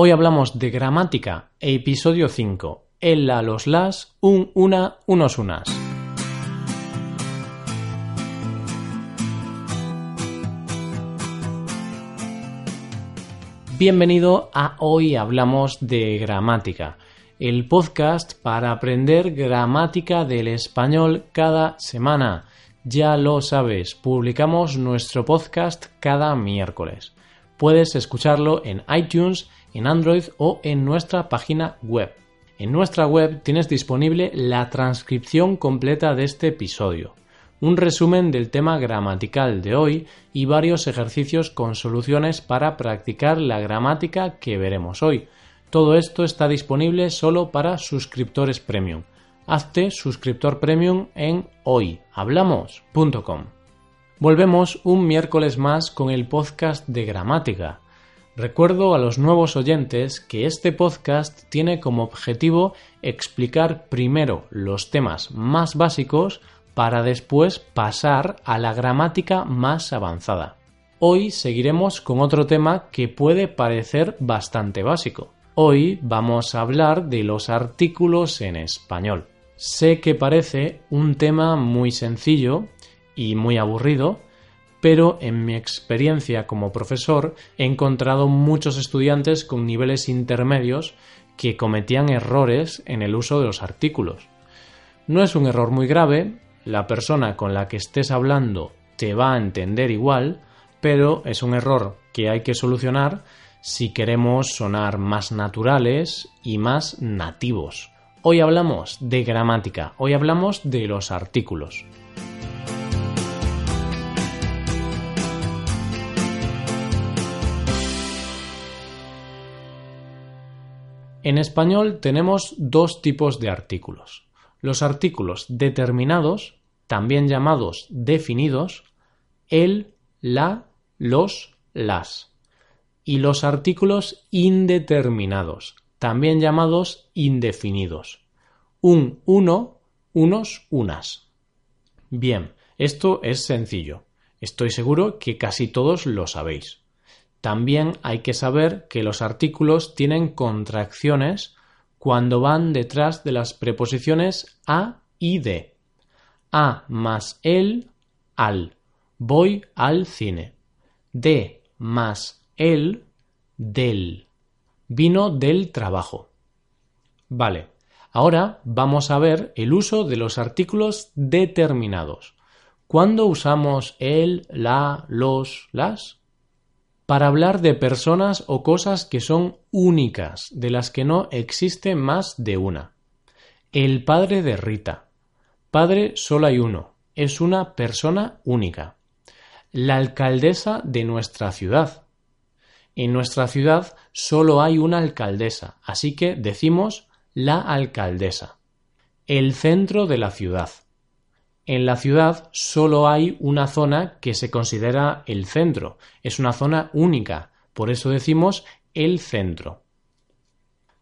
Hoy hablamos de gramática, episodio 5. El, la, los, las, un, una, unos, unas. Bienvenido a Hoy Hablamos de Gramática, el podcast para aprender gramática del español cada semana. Ya lo sabes, publicamos nuestro podcast cada miércoles. Puedes escucharlo en iTunes, en Android o en nuestra página web. En nuestra web tienes disponible la transcripción completa de este episodio, un resumen del tema gramatical de hoy y varios ejercicios con soluciones para practicar la gramática que veremos hoy. Todo esto está disponible solo para suscriptores premium. Hazte suscriptor premium en hoyhablamos.com. Volvemos un miércoles más con el podcast de gramática. Recuerdo a los nuevos oyentes que este podcast tiene como objetivo explicar primero los temas más básicos para después pasar a la gramática más avanzada. Hoy seguiremos con otro tema que puede parecer bastante básico. Hoy vamos a hablar de los artículos en español. Sé que parece un tema muy sencillo, y muy aburrido, pero en mi experiencia como profesor he encontrado muchos estudiantes con niveles intermedios que cometían errores en el uso de los artículos. No es un error muy grave, la persona con la que estés hablando te va a entender igual, pero es un error que hay que solucionar si queremos sonar más naturales y más nativos. Hoy hablamos de gramática, hoy hablamos de los artículos. En español tenemos dos tipos de artículos. Los artículos determinados, también llamados definidos, el, la, los, las. Y los artículos indeterminados, también llamados indefinidos. Un, uno, unos, unas. Bien, esto es sencillo. Estoy seguro que casi todos lo sabéis. También hay que saber que los artículos tienen contracciones cuando van detrás de las preposiciones a y de. A más el, al. Voy al cine. De más el, del. Vino del trabajo. Vale, ahora vamos a ver el uso de los artículos determinados. ¿Cuándo usamos el, la, los, las? Para hablar de personas o cosas que son únicas, de las que no existe más de una. El padre de Rita. Padre solo hay uno, es una persona única. La alcaldesa de nuestra ciudad. En nuestra ciudad solo hay una alcaldesa, así que decimos la alcaldesa. El centro de la ciudad. En la ciudad solo hay una zona que se considera el centro. Es una zona única. Por eso decimos el centro.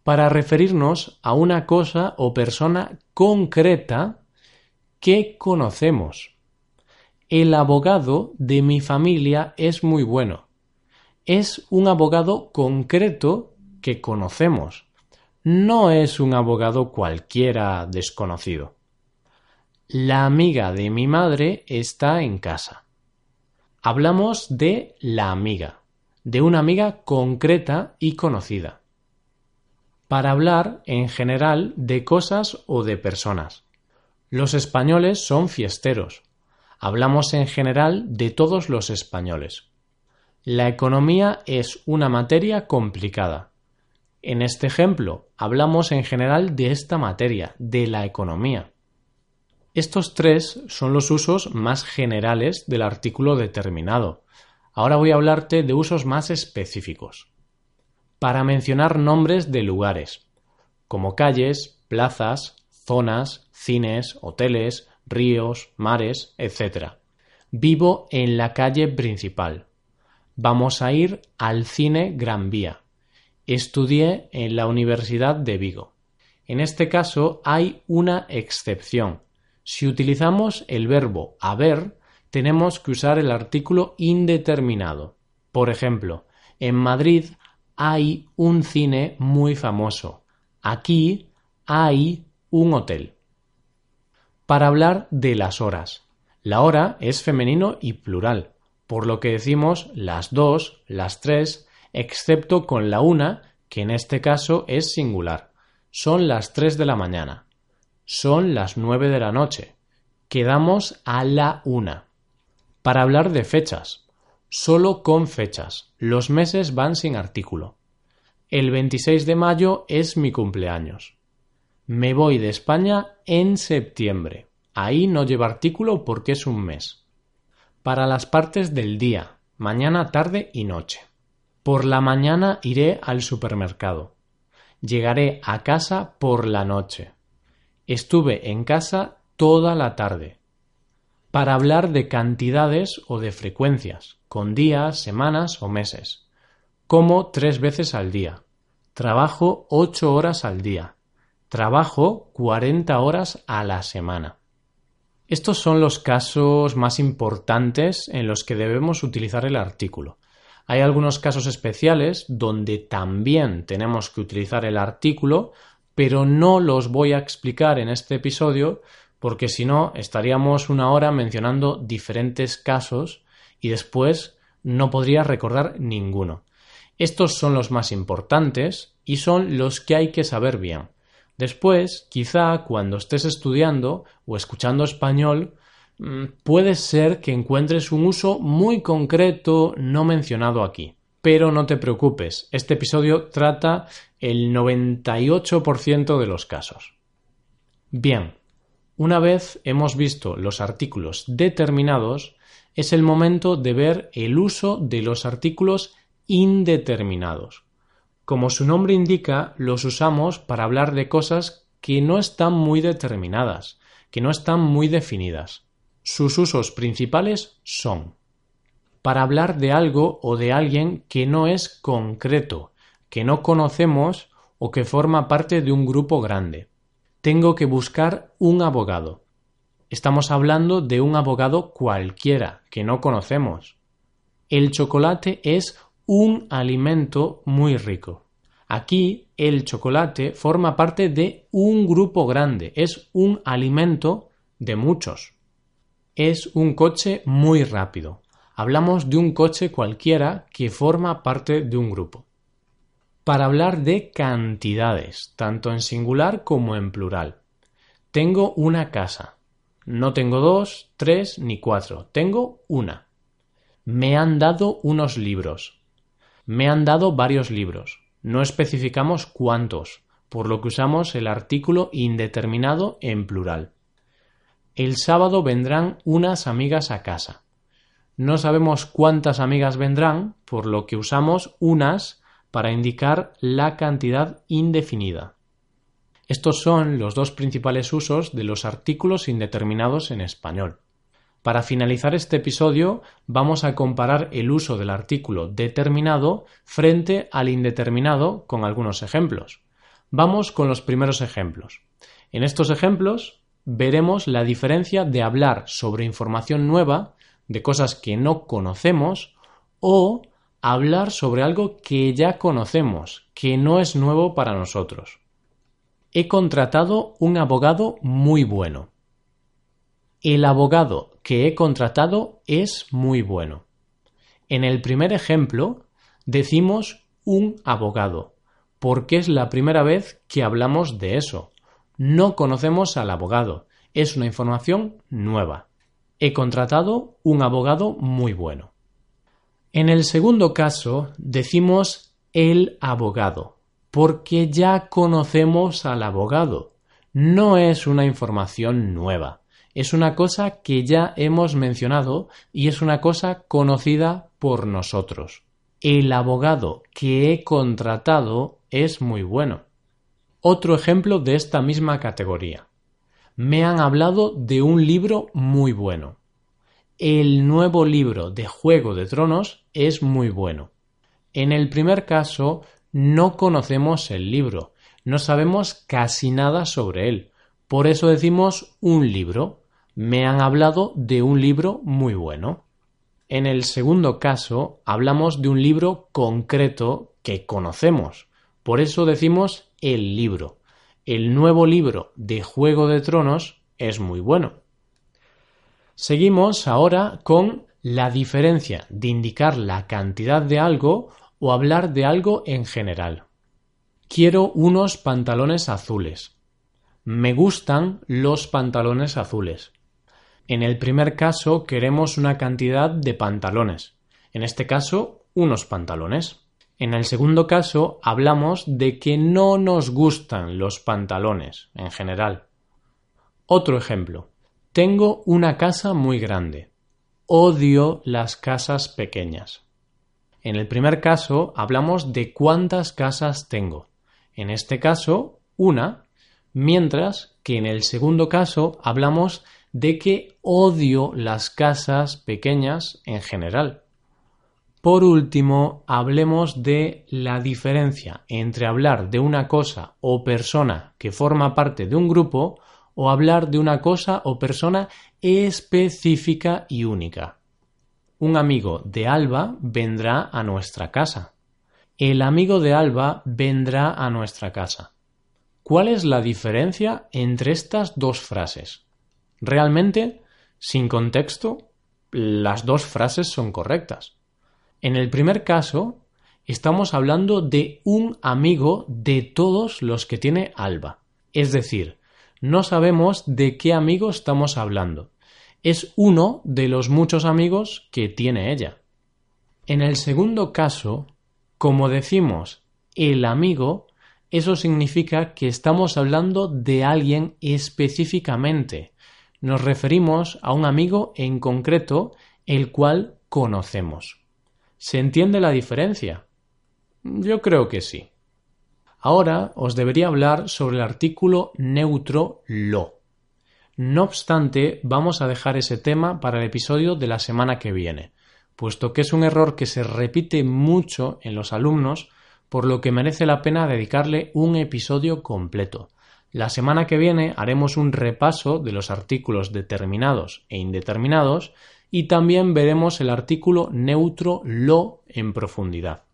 Para referirnos a una cosa o persona concreta que conocemos. El abogado de mi familia es muy bueno. Es un abogado concreto que conocemos. No es un abogado cualquiera desconocido. La amiga de mi madre está en casa. Hablamos de la amiga, de una amiga concreta y conocida. Para hablar en general de cosas o de personas. Los españoles son fiesteros. Hablamos en general de todos los españoles. La economía es una materia complicada. En este ejemplo, hablamos en general de esta materia, de la economía. Estos tres son los usos más generales del artículo determinado. Ahora voy a hablarte de usos más específicos. Para mencionar nombres de lugares, como calles, plazas, zonas, cines, hoteles, ríos, mares, etc. Vivo en la calle principal. Vamos a ir al cine Gran Vía. Estudié en la Universidad de Vigo. En este caso hay una excepción si utilizamos el verbo haber, tenemos que usar el artículo indeterminado. Por ejemplo, en Madrid hay un cine muy famoso. Aquí hay un hotel. Para hablar de las horas. La hora es femenino y plural, por lo que decimos las dos, las tres, excepto con la una, que en este caso es singular. Son las tres de la mañana. Son las nueve de la noche. Quedamos a la una. Para hablar de fechas. Solo con fechas. Los meses van sin artículo. El 26 de mayo es mi cumpleaños. Me voy de España en septiembre. Ahí no lleva artículo porque es un mes. Para las partes del día, mañana, tarde y noche. Por la mañana iré al supermercado. Llegaré a casa por la noche. Estuve en casa toda la tarde. Para hablar de cantidades o de frecuencias, con días, semanas o meses. Como tres veces al día. Trabajo ocho horas al día. Trabajo cuarenta horas a la semana. Estos son los casos más importantes en los que debemos utilizar el artículo. Hay algunos casos especiales donde también tenemos que utilizar el artículo, pero no los voy a explicar en este episodio porque si no estaríamos una hora mencionando diferentes casos y después no podría recordar ninguno. Estos son los más importantes y son los que hay que saber bien. Después, quizá cuando estés estudiando o escuchando español, Mm, puede ser que encuentres un uso muy concreto no mencionado aquí. Pero no te preocupes, este episodio trata el 98% de los casos. Bien, una vez hemos visto los artículos determinados, es el momento de ver el uso de los artículos indeterminados. Como su nombre indica, los usamos para hablar de cosas que no están muy determinadas, que no están muy definidas. Sus usos principales son para hablar de algo o de alguien que no es concreto, que no conocemos o que forma parte de un grupo grande. Tengo que buscar un abogado. Estamos hablando de un abogado cualquiera que no conocemos. El chocolate es un alimento muy rico. Aquí el chocolate forma parte de un grupo grande, es un alimento de muchos es un coche muy rápido. Hablamos de un coche cualquiera que forma parte de un grupo. Para hablar de cantidades, tanto en singular como en plural. Tengo una casa. No tengo dos, tres ni cuatro. Tengo una. Me han dado unos libros. Me han dado varios libros. No especificamos cuántos, por lo que usamos el artículo indeterminado en plural. El sábado vendrán unas amigas a casa. No sabemos cuántas amigas vendrán, por lo que usamos unas para indicar la cantidad indefinida. Estos son los dos principales usos de los artículos indeterminados en español. Para finalizar este episodio vamos a comparar el uso del artículo determinado frente al indeterminado con algunos ejemplos. Vamos con los primeros ejemplos. En estos ejemplos veremos la diferencia de hablar sobre información nueva, de cosas que no conocemos, o hablar sobre algo que ya conocemos, que no es nuevo para nosotros. He contratado un abogado muy bueno. El abogado que he contratado es muy bueno. En el primer ejemplo decimos un abogado, porque es la primera vez que hablamos de eso. No conocemos al abogado. Es una información nueva. He contratado un abogado muy bueno. En el segundo caso decimos el abogado, porque ya conocemos al abogado. No es una información nueva. Es una cosa que ya hemos mencionado y es una cosa conocida por nosotros. El abogado que he contratado es muy bueno. Otro ejemplo de esta misma categoría. Me han hablado de un libro muy bueno. El nuevo libro de Juego de Tronos es muy bueno. En el primer caso, no conocemos el libro, no sabemos casi nada sobre él. Por eso decimos un libro. Me han hablado de un libro muy bueno. En el segundo caso, hablamos de un libro concreto que conocemos. Por eso decimos el libro. El nuevo libro de Juego de Tronos es muy bueno. Seguimos ahora con la diferencia de indicar la cantidad de algo o hablar de algo en general. Quiero unos pantalones azules. Me gustan los pantalones azules. En el primer caso queremos una cantidad de pantalones. En este caso, unos pantalones. En el segundo caso hablamos de que no nos gustan los pantalones en general. Otro ejemplo. Tengo una casa muy grande. Odio las casas pequeñas. En el primer caso hablamos de cuántas casas tengo. En este caso, una, mientras que en el segundo caso hablamos de que odio las casas pequeñas en general. Por último, hablemos de la diferencia entre hablar de una cosa o persona que forma parte de un grupo o hablar de una cosa o persona específica y única. Un amigo de Alba vendrá a nuestra casa. El amigo de Alba vendrá a nuestra casa. ¿Cuál es la diferencia entre estas dos frases? Realmente, sin contexto, las dos frases son correctas. En el primer caso, estamos hablando de un amigo de todos los que tiene Alba. Es decir, no sabemos de qué amigo estamos hablando. Es uno de los muchos amigos que tiene ella. En el segundo caso, como decimos el amigo, eso significa que estamos hablando de alguien específicamente. Nos referimos a un amigo en concreto el cual conocemos. ¿Se entiende la diferencia? Yo creo que sí. Ahora os debería hablar sobre el artículo neutro lo. No obstante, vamos a dejar ese tema para el episodio de la semana que viene, puesto que es un error que se repite mucho en los alumnos, por lo que merece la pena dedicarle un episodio completo. La semana que viene haremos un repaso de los artículos determinados e indeterminados y también veremos el artículo neutro lo en profundidad.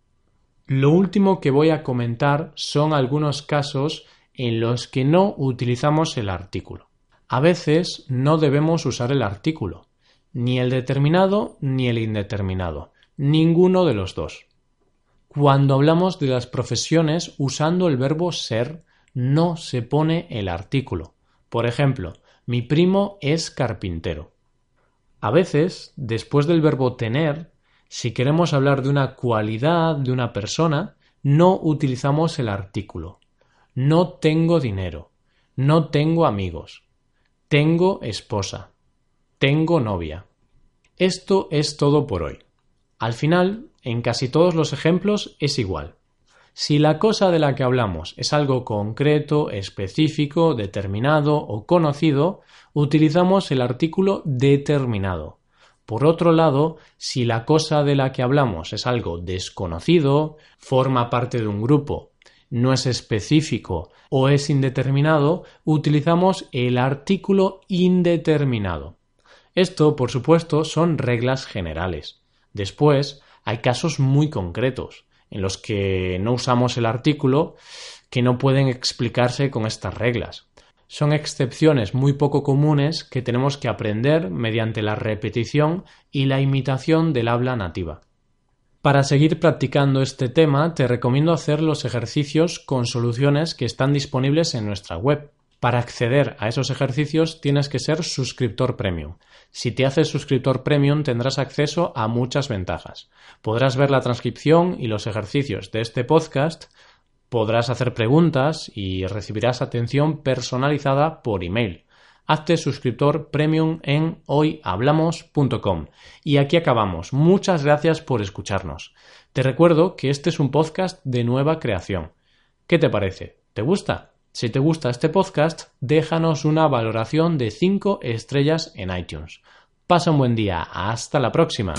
Lo último que voy a comentar son algunos casos en los que no utilizamos el artículo. A veces no debemos usar el artículo, ni el determinado ni el indeterminado, ninguno de los dos. Cuando hablamos de las profesiones usando el verbo ser, no se pone el artículo. Por ejemplo, mi primo es carpintero. A veces, después del verbo tener, si queremos hablar de una cualidad de una persona, no utilizamos el artículo. No tengo dinero. No tengo amigos. Tengo esposa. Tengo novia. Esto es todo por hoy. Al final, en casi todos los ejemplos es igual. Si la cosa de la que hablamos es algo concreto, específico, determinado o conocido, utilizamos el artículo determinado. Por otro lado, si la cosa de la que hablamos es algo desconocido, forma parte de un grupo, no es específico o es indeterminado, utilizamos el artículo indeterminado. Esto, por supuesto, son reglas generales. Después, hay casos muy concretos en los que no usamos el artículo que no pueden explicarse con estas reglas son excepciones muy poco comunes que tenemos que aprender mediante la repetición y la imitación del habla nativa. Para seguir practicando este tema te recomiendo hacer los ejercicios con soluciones que están disponibles en nuestra web. Para acceder a esos ejercicios tienes que ser suscriptor premium. Si te haces suscriptor premium tendrás acceso a muchas ventajas. Podrás ver la transcripción y los ejercicios de este podcast Podrás hacer preguntas y recibirás atención personalizada por email. Hazte suscriptor premium en hoyhablamos.com. Y aquí acabamos. Muchas gracias por escucharnos. Te recuerdo que este es un podcast de nueva creación. ¿Qué te parece? ¿Te gusta? Si te gusta este podcast, déjanos una valoración de 5 estrellas en iTunes. Pasa un buen día. Hasta la próxima.